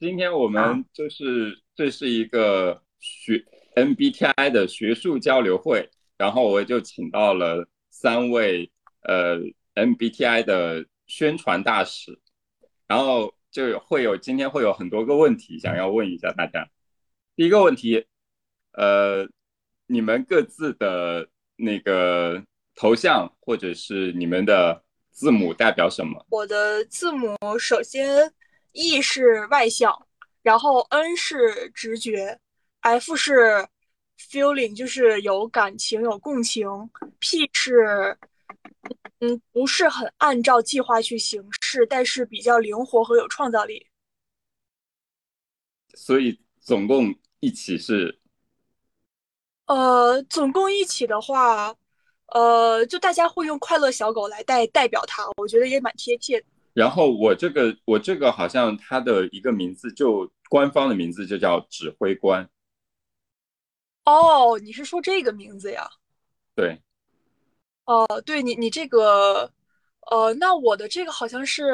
今天我们就是这是一个学 MBTI 的学术交流会，然后我就请到了三位呃 MBTI 的宣传大使，然后就会有今天会有很多个问题想要问一下大家。第一个问题，呃，你们各自的那个头像或者是你们的字母代表什么？我的字母首先 E 是外向，然后 N 是直觉，F 是 feeling 就是有感情有共情，P 是嗯不是很按照计划去行事，但是比较灵活和有创造力。所以总共一起是呃，总共一起的话，呃，就大家会用快乐小狗来代代表它，我觉得也蛮贴切的。然后我这个我这个好像它的一个名字就官方的名字就叫指挥官，哦，你是说这个名字呀？对，哦，对你你这个，呃，那我的这个好像是，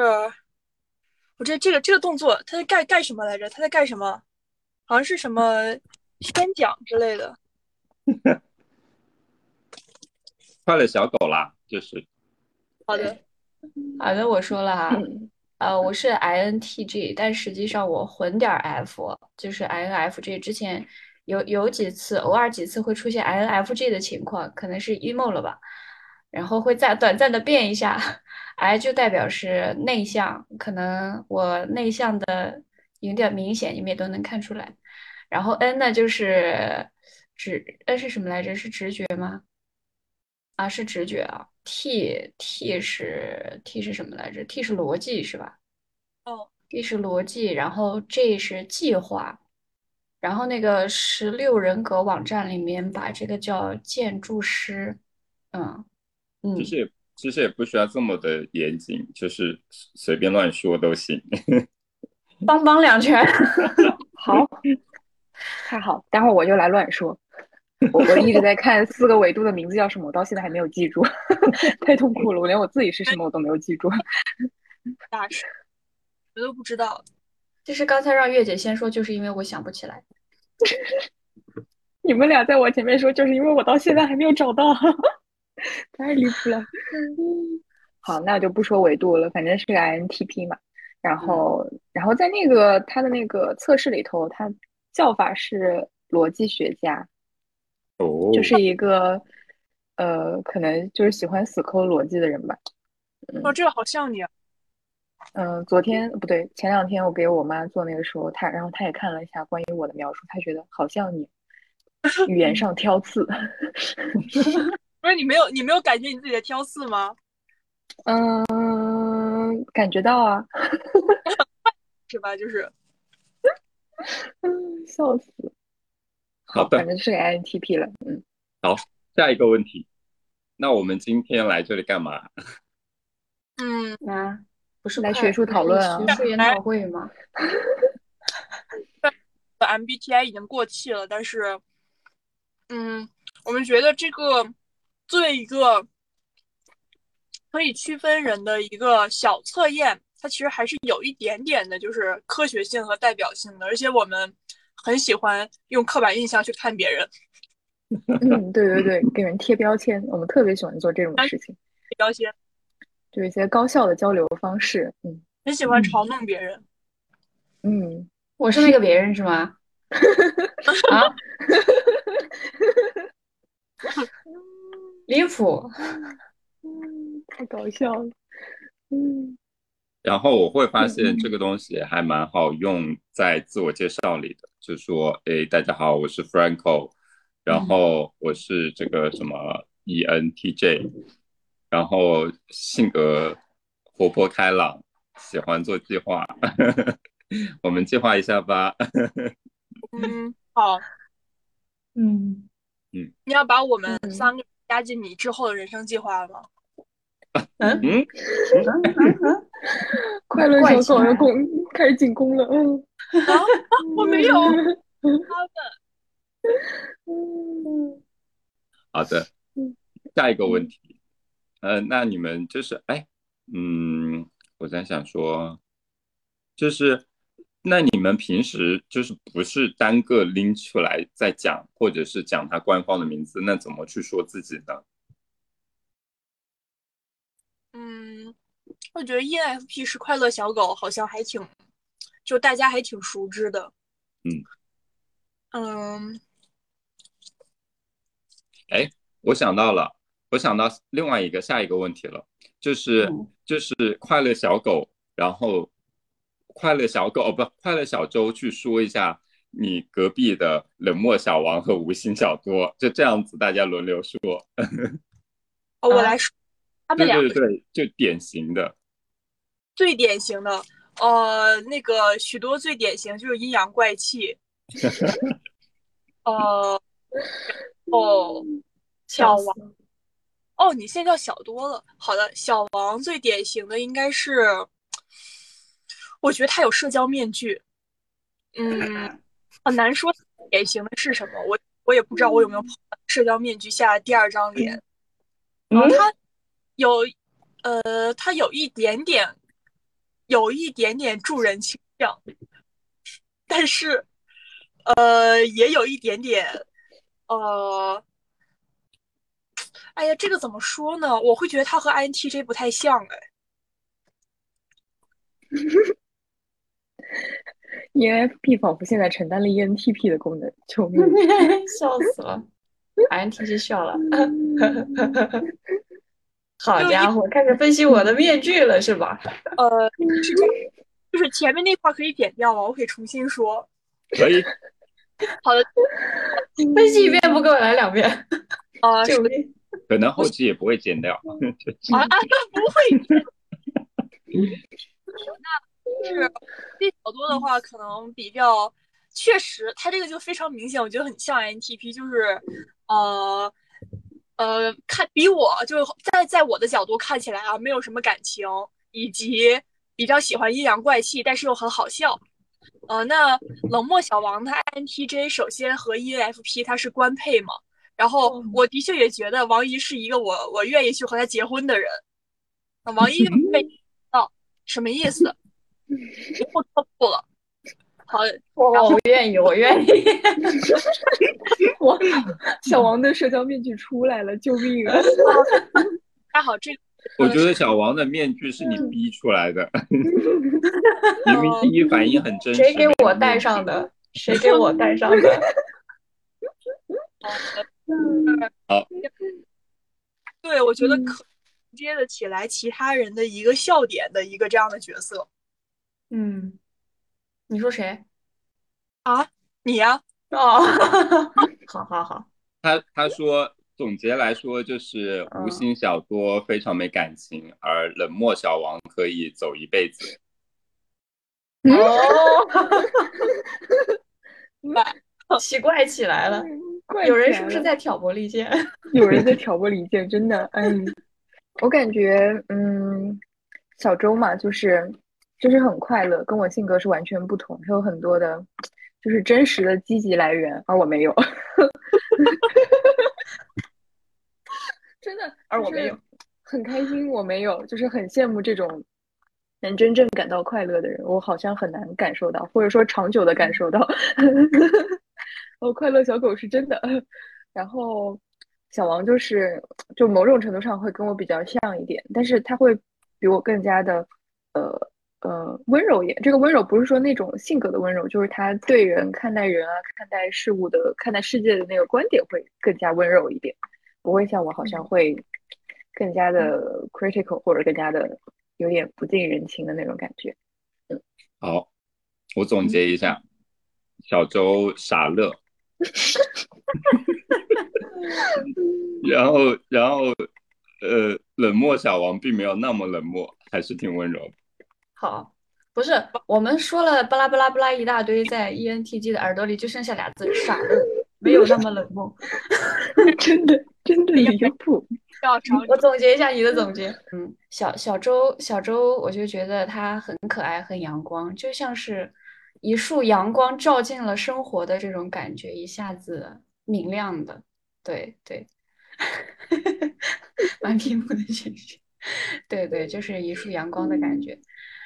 我这这个这个动作，他在干干什么来着？他在干什么？好像是什么宣讲之类的。快乐小狗啦，就是好的，好的，我说了哈，呃，我是 INTJ，但实际上我混点儿 F，就是 INFJ。之前有有几次，偶尔几次会出现 INFJ 的情况，可能是 emo 了吧，然后会再短暂的变一下。I 就代表是内向，可能我内向的有点明显，你们也都能看出来。然后 N 呢就是直，N 是什么来着？是直觉吗？啊，是直觉啊。T T 是 T 是什么来着？T 是逻辑是吧？哦，T 是逻辑，然后 G 是计划，然后那个十六人格网站里面把这个叫建筑师，嗯嗯其，实也其实也不需要这么的严谨，就是随便乱说都行。帮帮两拳。好，太好，待会儿我就来乱说。我 我一直在看四个维度的名字叫什么，我到现在还没有记住，太痛苦了。我连我自己是什么我都没有记住。大师，我都不知道。就是刚才让月姐先说，就是因为我想不起来。你们俩在我前面说，就是因为我到现在还没有找到，太离谱了。好，那我就不说维度了，反正是个 INTP 嘛。然后，然后在那个他的那个测试里头，他叫法是逻辑学家，哦，就是一个呃，可能就是喜欢死抠逻辑的人吧。哦，这个好像你啊。嗯、昨天不对，前两天我给我妈做那个时候，她然后她也看了一下关于我的描述，她觉得好像你 语言上挑刺。不是你没有你没有感觉你自己的挑刺吗？嗯，感觉到啊，是吧？就是嗯，笑死。好的。反正是个 INTP 了，嗯，好下一个问题，那我们今天来这里干嘛？嗯，啊，不是来学术讨论啊学术研讨会吗？MBTI 已经过气了，但是，嗯，我们觉得这个作为一个可以区分人的一个小测验，它其实还是有一点点的，就是科学性和代表性的，而且我们很喜欢用刻板印象去看别人，嗯，对对对，给人贴标签，我们特别喜欢做这种事情，标签，就一些高效的交流方式，嗯很喜欢嘲弄别人。嗯，我是那个别人是吗？啊，离谱！嗯，太搞笑了，嗯然后我会发现这个东西还蛮好用在自我介绍里的，就说，哎，大家好，我是 Franco，然后我是这个什么 ENTJ，然后性格活泼开朗，喜欢做计划，我们计划一下吧。嗯，好，嗯。嗯，你要把我们三个加进你之后的人生计划吗？嗯，快乐小狗要攻开始进攻了，嗯。啊，我没有，他们嗯。好的。嗯，下一个问题，呃，那你们就是，哎，嗯，我在想说，就是那你们平时就是不是单个拎出来再讲，或者是讲他官方的名字，那怎么去说自己呢？嗯，我觉得 ENFP 是快乐小狗，好像还挺，就大家还挺熟知的。嗯嗯，哎，我想到了，我想到另外一个下一个问题了，就是嗯就是快乐小狗，然后快乐小狗哦不，快乐小周去说一下你隔壁的冷漠小王和无心小多，就这样子大家轮流说。哦，我啊来说，他们对两个对对，就典型的。最典型的，呃，那个许多最典型就是阴阳怪气。呃，哦，小王，哦，你现在叫小多了。好的，小王最典型的应该是，我觉得他有社交面具。嗯，很难说典型的是什么，我我也不知道我有没有社交面具下第二张脸。然后他有，呃，他有一点点，有一点点助人倾向，但是，呃，也有一点点，呃，哎呀，这个怎么说呢？我会觉得他和 INTJ 不太像，哎，ENFP 仿佛现在承担了 ENTP 的功能，救命！笑死了，INTJ 笑了。好家伙，开始分析我的面具了是吧？呃，是这样，就是前面那块可以剪掉吗？我可以重新说。可以，好的，分析一遍不够，来两遍。呃，救命！可能后期也不会剪掉。啊啊，不会。那是这小多的话，可能比较确实，他这个就非常明显，我觉得很像 INTP，就是呃呃，看比我就是在在我的角度看起来啊，没有什么感情，以及比较喜欢阴阳怪气，但是又很好笑。呃，那冷漠小王他 INTJ 首先和 ENFP 他是官配嘛，然后我的确也觉得王怡是一个我我愿意去和他结婚的人。那王一被哦什么意思？不错不了。好，我我愿意，我愿意。我 小王的社交面具出来了，救命啊！还好这个我觉得小王的面具是你逼出来的，明明第一反应很真实。谁给我戴上的？谁给我戴上的？好，对我觉得可接得起来其他人的一个笑点的一个这样的角色嗯，你说谁？啊，你呀、哦，好好好，他他说总结来说就是嗯无心小多非常没感情，而冷漠小王可以走一辈子。哦，奇怪起来了。怪有人是不是在挑拨离间？有人在挑拨离间？真的，嗯，我感觉，嗯，小周嘛，就是就是很快乐，跟我性格是完全不同，他有很多的，就是真实的积极来源，而我没有，真的，而我没有，很开心，我没有，就是很羡慕这种能真正感到快乐的人，我好像很难感受到，或者说长久的感受到。哦，快乐小狗是真的，然后小王就是就某种程度上会跟我比较像一点，但是他会比我更加的呃呃温柔一点。这个温柔不是说那种性格的温柔，就是他对人看待人啊、看待事物的、看待世界的那个观点会更加温柔一点，不会像我好像会更加的 critical 或者更加的有点不近人情的那种感觉。嗯好，我总结一下，小周傻乐，然后然后呃冷漠小王并没有那么冷漠，还是挺温柔的。好，不是我们说了巴拉巴拉巴拉一大堆，在 ENTJ 的耳朵里就剩下俩字傻乐，没有那么冷漠。真的真的离谱。我总结一下你的总结，嗯，小小周小周，我就觉得他很可爱，很阳光，就像是一束阳光照进了生活的这种感觉，一下子明亮的，对对，蛮屏幕的情绪，对对，就是一束阳光的感觉。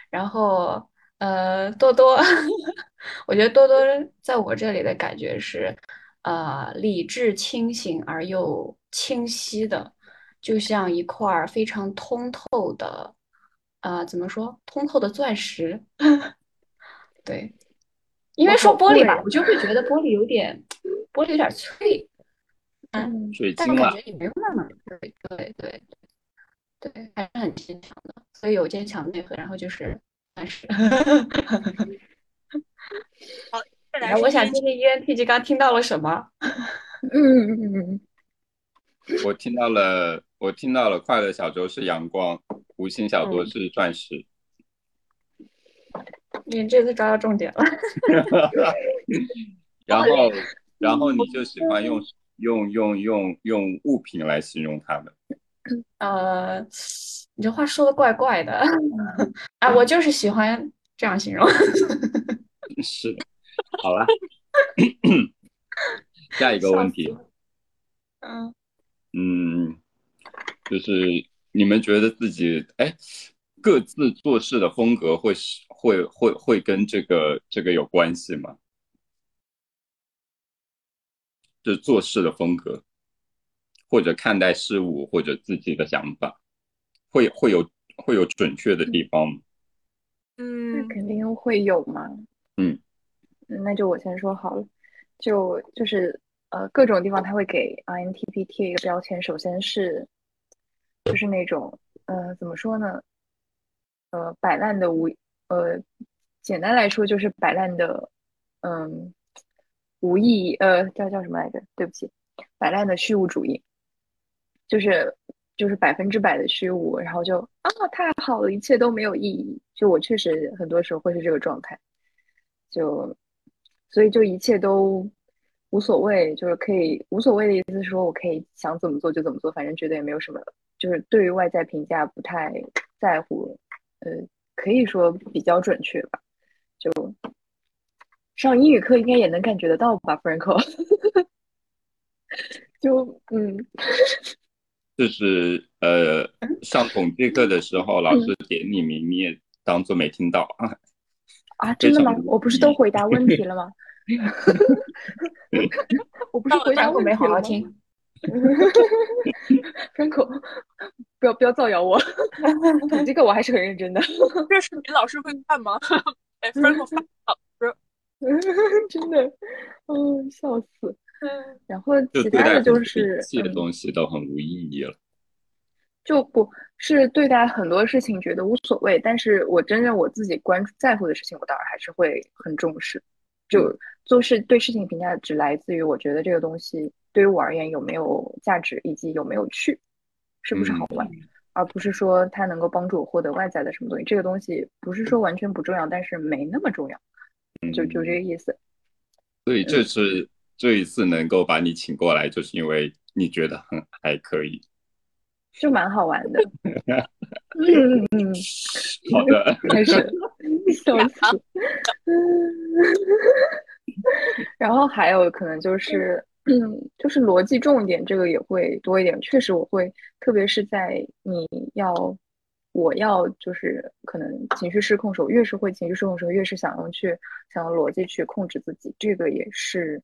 然后呃，多多，我觉得多多在我这里的感觉是，呃，理智清醒而又清晰的，就像一块儿非常通透的，呃，怎么说？通透的钻石。对，因为说玻璃吧，我就会觉得玻璃有点，玻璃有点脆，嗯，水但是感觉也没有那么脆，对对对，还是很坚强的，所以有坚强内核，然后就是钻石。好，再来然后我想听听听 ENTG 刚听到了什么？嗯嗯嗯嗯，我听到了，我听到了，快乐小周是阳光，无心小多嗯是钻石。你这次抓到重点了。然后，然后你就喜欢用用用用用物品来形容它们。呃，你这话说的怪怪的 啊，我就是喜欢这样形容。是的，好了，下一个问题，嗯，嗯，就是你们觉得自己哎，各自做事的风格会是会会会跟这个这个有关系吗？就是做事的风格，或者看待事物，或者自己的想法，会会有会有准确的地方吗？那嗯肯定会有嘛。嗯嗯，那就我先说好了，就就是呃各种地方他会给 INTP 贴一个标签，首先是就是那种呃怎么说呢，呃摆烂的无呃简单来说就是摆烂的嗯无意义呃叫叫什么来着？对不起，摆烂的虚无主义，就是就是百分之百的虚无，然后就啊太好了，一切都没有意义。就我确实很多时候会是这个状态，就所以就一切都无所谓，就是可以无所谓的意思是说我可以想怎么做就怎么做，反正觉得也没有什么，就是对于外在评价不太在乎，呃，可以说比较准确吧。就上英语课应该也能感觉得到吧，Franco。就嗯，就是呃，上统计课的时候，老师点你名，你也当做没听到啊。啊，真的吗？我不是都回答问题了吗？我不是回答但我没好好听。Franco，不要不要造谣我，统计课我还是很认真的，这视频老师会看吗？哎，Franco 发老师，真的，嗯，笑死。然后其他的就是，嗯，一切东西都很无意义了。就不是对待很多事情觉得无所谓，但是我真正我自己关注在乎的事情，我当然还是会很重视。就做事对事情评价只来自于我觉得这个东西对于我而言有没有价值，以及有没有趣，是不是好玩，而不是说它能够帮助我获得外在的什么东西。这个东西不是说完全不重要，但是没那么重要，就就这个意思。所以这次这一次能够把你请过来，就是因为你觉得很还可以。就蛮好玩的。嗯好的，开始笑死。然后还有可能就是，嗯，就是逻辑重一点，这个也会多一点。确实，我会，特别是在你要，我要就是可能情绪失控时候，越是会情绪失控的时候，越是想用去想用逻辑去控制自己，这个也是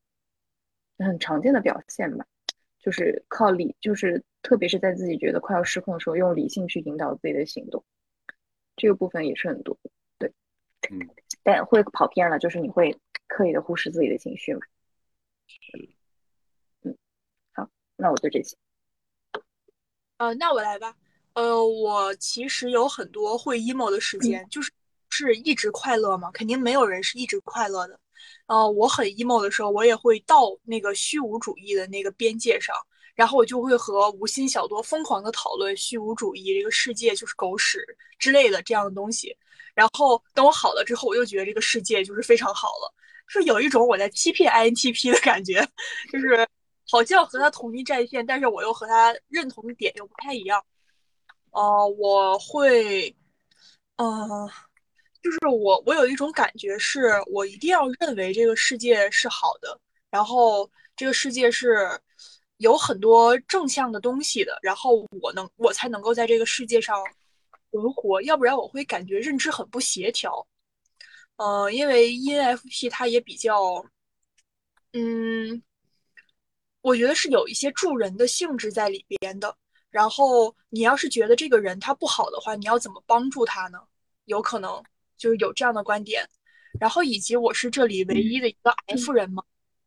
很常见的表现吧。就是靠理，就是特别是在自己觉得快要失控的时候，用理性去引导自己的行动，这个部分也是很多，对，嗯，但会跑偏了，就是你会刻意的忽视自己的情绪嘛，嗯，好，那我就这些，呃，那我来吧。呃，我其实有很多会 emo 的时间，就是是一直快乐吗？肯定没有人是一直快乐的。呃，我很 emo 的时候，我也会到那个虚无主义的那个边界上，然后我就会和无心小多疯狂的讨论虚无主义这个世界就是狗屎之类的这样的东西。然后等我好了之后，我又觉得这个世界就是非常好了，是有一种我在欺骗 INTP 的感觉，就是好像和他同一战线，但是我又和他认同的点又不太一样。呃，我会，呃，就是我我有一种感觉，是我一定要认为这个世界是好的，然后这个世界是有很多正向的东西的，然后我能我才能够在这个世界上存活，要不然我会感觉认知很不协调。呃，因为 ENFP 它也比较，嗯，我觉得是有一些助人的性质在里边的。然后你要是觉得这个人他不好的话，你要怎么帮助他呢？有可能就是有这样的观点。然后以及我是这里唯一的一个 F 人嘛，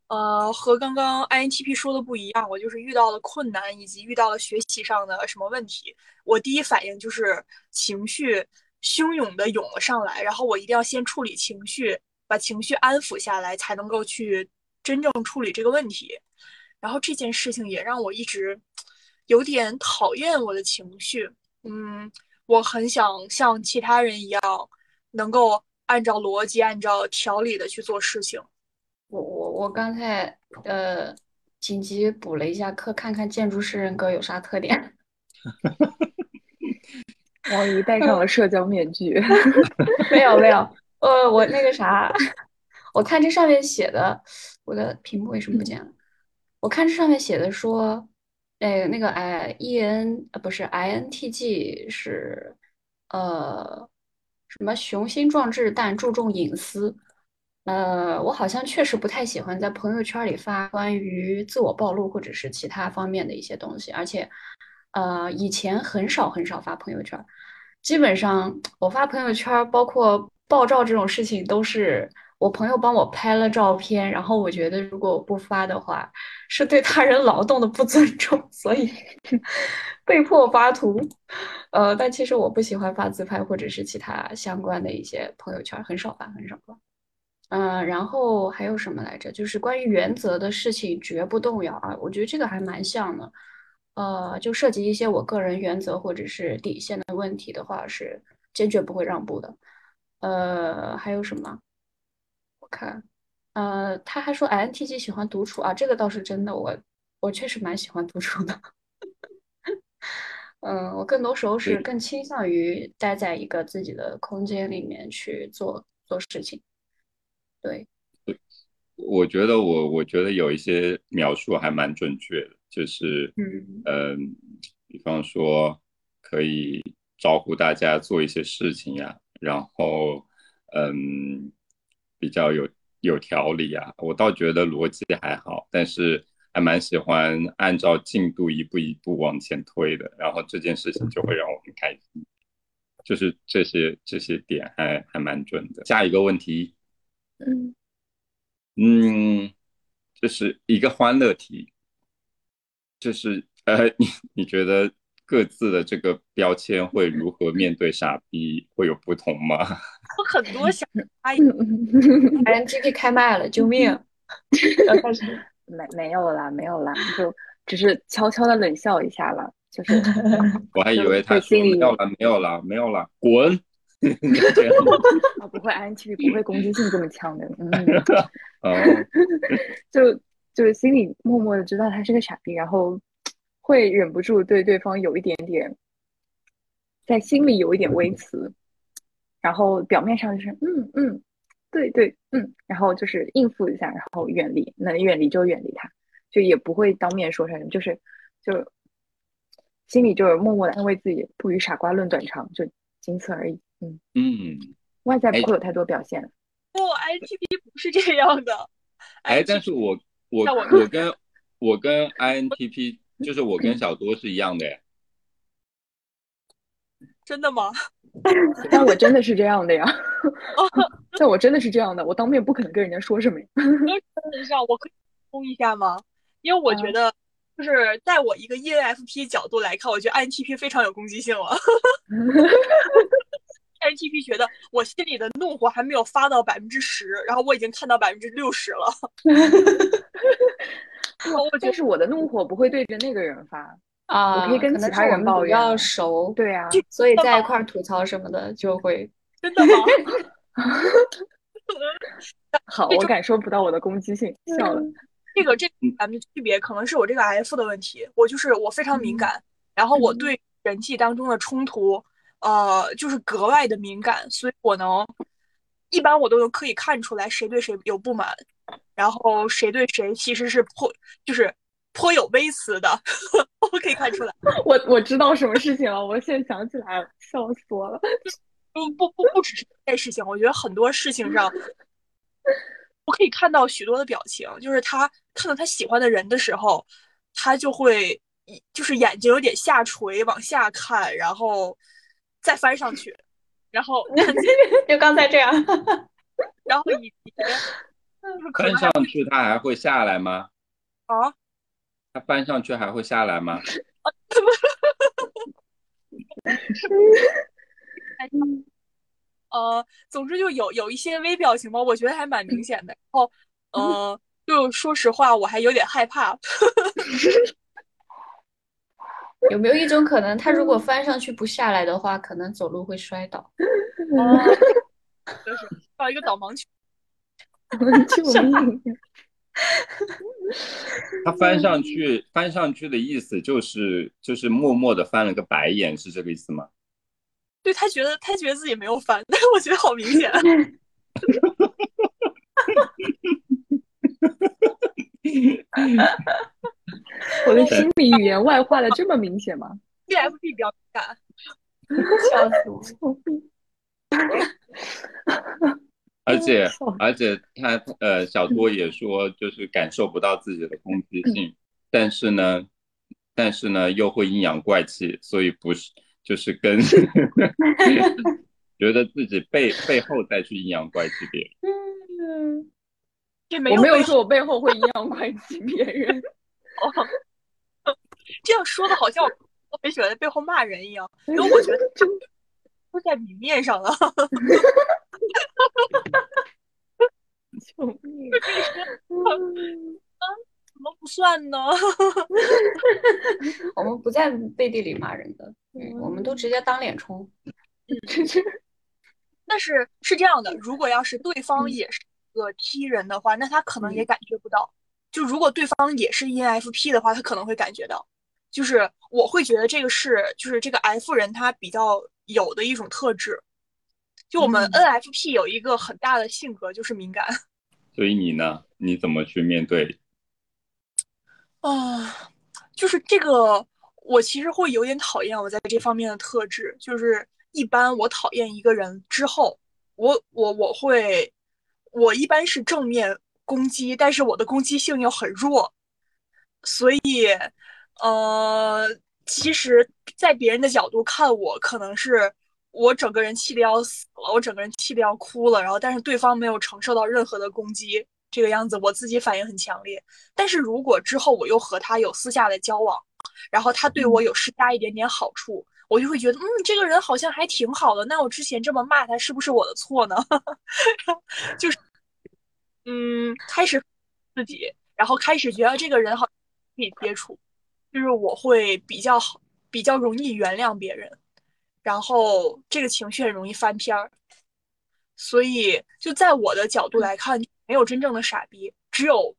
呃，和刚刚 INTP 说的不一样，我就是遇到了困难以及遇到了学习上的什么问题，我第一反应就是情绪汹涌的涌了上来，然后我一定要先处理情绪，把情绪安抚下来，才能够去真正处理这个问题。然后这件事情也让我一直。有点讨厌我的情绪，嗯，我很想像其他人一样，能够按照逻辑、按照条理的去做事情。我我我刚才呃紧急补了一下课，看看建筑师人格有啥特点。王姨戴上了社交面具。没有没有，呃，我那个啥，我看这上面写的，我的屏幕为什么不见了？我看这上面写的说。哎，那个 I E N 不是 I N T G 是呃什么雄心壮志但注重隐私。呃，我好像确实不太喜欢在朋友圈里发关于自我暴露或者是其他方面的一些东西，而且呃以前很少很少发朋友圈，基本上我发朋友圈包括爆照这种事情都是。我朋友帮我拍了照片，然后我觉得如果我不发的话，是对他人劳动的不尊重，所以 被迫发图。呃，但其实我不喜欢发自拍或者是其他相关的一些朋友圈，很少发，很少发。嗯，然后还有什么来着？就是关于原则的事情绝不动摇啊，我觉得这个还蛮像的。呃，就涉及一些我个人原则或者是底线的问题的话，是坚决不会让步的。呃，还有什么？看，呃，他还说 INTJ 喜欢独处啊，这个倒是真的，我我确实蛮喜欢独处的。嗯，我更多时候是更倾向于待在一个自己的空间里面去做做事情。对，我觉得我我觉得有一些描述还蛮准确的，就是嗯嗯，比方说可以招呼大家做一些事情呀，然后嗯。比较有有条理啊，我倒觉得逻辑还好，但是还蛮喜欢按照进度一步一步往前推的，然后这件事情就会让我很开心，就是这些这些点还还蛮准的。下一个问题，嗯嗯，这是一个欢乐题，就是呃，你你觉得？各自的这个标签会如何面对傻逼会有不同吗？我很多傻阿姨，INTP 开麦了，救命！要开始没没有啦，没有啦，就只是悄悄的冷笑一下了，就是 我还以为他说没有了，没有了，没有了，滚！啊，不会，INTP 不会攻击性这么强的，嗯，哦，就就是心里默默的知道他是个傻逼，然后。会忍不住对对方有一点点，在心里有一点微词，然后表面上就是嗯嗯，对对嗯，然后就是应付一下，然后远离，能远离就远离他，就也不会当面说什么，就是就心里就是默默的安慰自己，不与傻瓜论短长，就仅此而已。嗯嗯，外在不会有太多表现。不，INTP 不是这样的。哎，但是我我我跟我跟 INTP。就是我跟小多是一样的，真的吗？但我真的是这样的呀，但我真的是这样的，我当面不可能跟人家说什么呀。等一下，我可以补充一下吗？因为我觉得，就是在我一个 ENFP 角度来看，我觉得 INTP 非常有攻击性了。INTP 觉得我心里的怒火还没有发到百分之十，然后我已经看到百分之六十了。我就是我的怒火不会对着那个人发啊，我可以跟其他人抱怨。比较熟，对啊，所以在一块吐槽什么的就会 真的吗？好，我感受不到我的攻击性，笑了。这个这咱们区别可能是我这个 F 的问题，我就是我非常敏感，然后我对人际当中的冲突，呃，就是格外的敏感，所以我能一般我都能可以看出来谁对谁有不满。然后谁对谁其实是颇就是颇有微词的，我可以看出来。我我知道什么事情了，我现在想起来了，笑死我了。不不不不只是这件事情，我觉得很多事情上，我可以看到许多的表情，就是他看到他喜欢的人的时候，他就会就是眼睛有点下垂往下看，然后再翻上去，然后就刚才这样，然后以及翻上去它还会下来吗？啊？它翻上去还会下来吗？呃，总之就有有一些微表情吧，我觉得还蛮明显的。然后，呃，就说实话，我还有点害怕。有没有一种可能，他如果翻上去不下来的话，可能走路会摔倒？哦，就是到一个导盲犬。救命！他翻上去，翻上去的意思就是就是默默的翻了个白眼，是这个意思吗？对他觉得他觉得自己没有翻，但 是我觉得好明显。我的心理语言外化的这么明显吗？TFP 比较敏感，笑死我！而且而且他呃小多也说，就是感受不到自己的攻击性，但是呢，但是呢又会阴阳怪气，所以不是就是跟 觉得自己背背后再去阴阳怪气别人。嗯，我没有说我背后会阴阳怪气别人。哦，这样说的好像我很喜欢在背后骂人一样，因为我觉得都在明面上了。救命！啊，怎么不算呢？我们不在背地里骂人的，嗯，我们都直接当脸冲。但是是这样的，如果要是对方也是个 T 人的话，那他可能也感觉不到。就如果对方也是 ENFP 的话，他可能会感觉到。就是我会觉得这个是，就是这个 F 人他比较有的一种特质。就我们 NFP 有一个很大的性格，就是敏感。所以你呢？你怎么去面对？啊，就是这个，我其实会有点讨厌我在这方面的特质。就是一般我讨厌一个人之后，我我我会，我一般是正面攻击，但是我的攻击性又很弱。所以，呃，其实，在别人的角度看我，可能是。我整个人气的要死了，我整个人气的要哭了，然后但是对方没有承受到任何的攻击，这个样子我自己反应很强烈。但是如果之后我又和他有私下的交往，然后他对我有施加一点点好处，我就会觉得，嗯，这个人好像还挺好的。那我之前这么骂他，是不是我的错呢？就是，嗯，开始自己，然后开始觉得这个人好可以接触，就是我会比较好，比较容易原谅别人。然后这个情绪很容易翻篇儿，所以就在我的角度来看，没有真正的傻逼，只有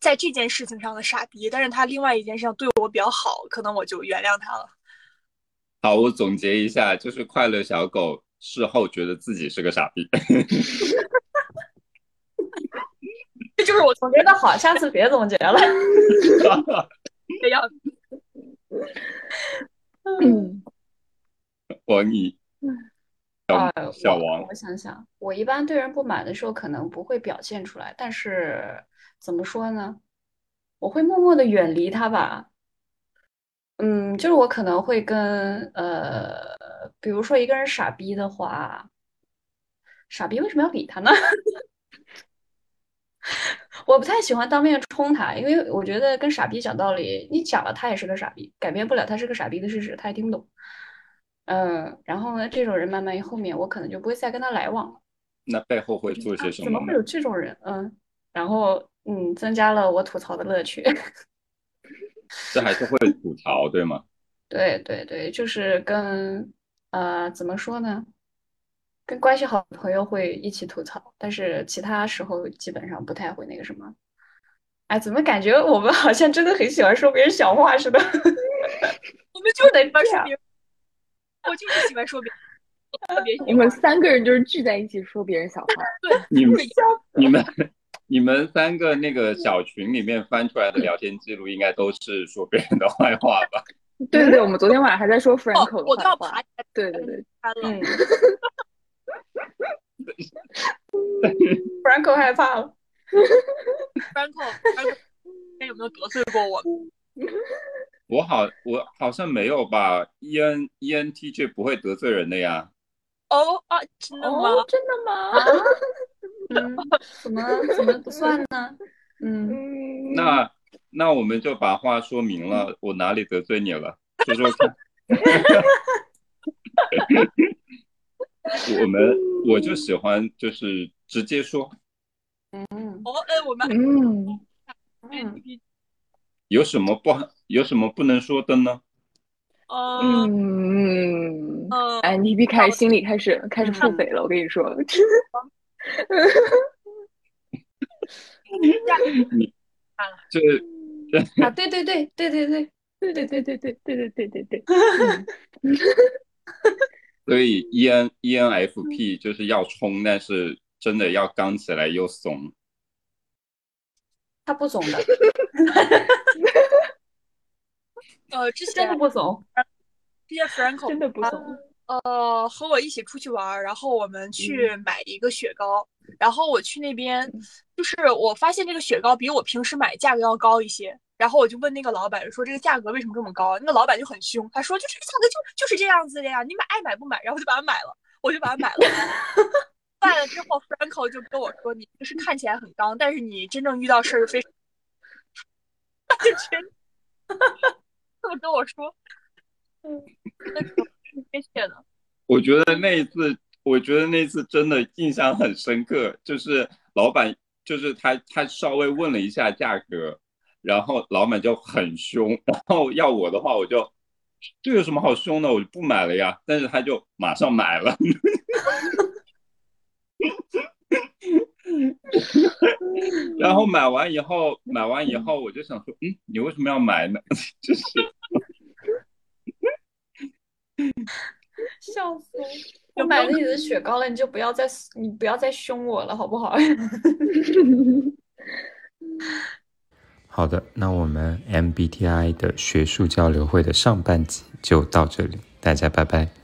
在这件事情上的傻逼。但是他另外一件事上对我比较好，可能我就原谅他了。好，我总结一下，就是快乐小狗事后觉得自己是个傻逼。这就是我总结的好，下次别总结了。这样。嗯。王毅，啊，小王，我想想，我一般对人不满的时候，可能不会表现出来，但是怎么说呢？我会默默的远离他吧。嗯，就是我可能会跟呃，比如说一个人傻逼的话，傻逼为什么要理他呢？我不太喜欢当面冲他，因为我觉得跟傻逼讲道理，你讲了他也是个傻逼，改变不了他是个傻逼的事实，他也听不懂。嗯，然后呢，这种人慢慢后面我可能就不会再跟他来往了。那背后会做些什么？怎么会有这种人？嗯，然后嗯，增加了我吐槽的乐趣。这还是会 吐槽，对吗？对对对，就是跟呃，怎么说呢？跟关系好的朋友会一起吐槽，但是其他时候基本上不太会那个什么。哎，怎么感觉我们好像真的很喜欢说别人小话似的？我们就得 说别人。我就是喜欢说别人，特别喜欢。我们三个人就是聚在一起说别人小话。对，你们、你们、你们三个那个小群里面翻出来的聊天记录，应该都是说别人的坏话吧？对对对，我们昨天晚上还在说 Franco 的坏话。对对对，开了。嗯，Franco 害怕了。Franco，Franco，有没有得罪过我？我好，我好像没有吧？E N E N T J 不会得罪人的呀。哦啊，真的吗？哦，真的吗？啊，嗯，怎么怎么不算呢？嗯，嗯，那那我们就把话说明了，我哪里得罪你了？说说看。我们我就喜欢就是直接说，嗯。哦，哎，我们嗯，嗯，有什么不有什么不能说的呢？嗯嗯，呃，哎，NTP 开始心里开始开始腹诽了，我跟你说，你 这啊，对对对对对对，对对对对对对对对对对，所以 E N E N F P 就是要冲，但是真的要刚起来又怂。他不怂的，呃，之真前的不怂。之前 Franco 真的不怂，呃和我一起出去玩儿，然后我们去买一个雪糕，然后我去那边，就是我发现这个雪糕比我平时买价格要高一些，然后我就问那个老板说这个价格为什么这么高？那个老板就很凶，他说就这个价格就就是这样子的呀，你买爱买不买，然后我就把它买了，我就把它买了。买了之后，Franco 就跟我说：“你就是看起来很刚，但是你真正遇到事儿非常……” 他就真这么跟我说，嗯，那时候是贴切的。我觉得那一次，我觉得那次真的印象很深刻，就是老板，就是他，他稍微问了一下价格，然后老板就很凶，然后要我的话，我就这有什么好凶的，我就不买了呀，但是他就马上买了。然后买完以后，买完以后，我就想说，嗯，你为什么要买呢？就是笑死我！我买了你的雪糕了，你就不要再你不要再凶我了，好不好？好的，那我们 MBTI 的学术交流会的上半集就到这里，大家拜拜。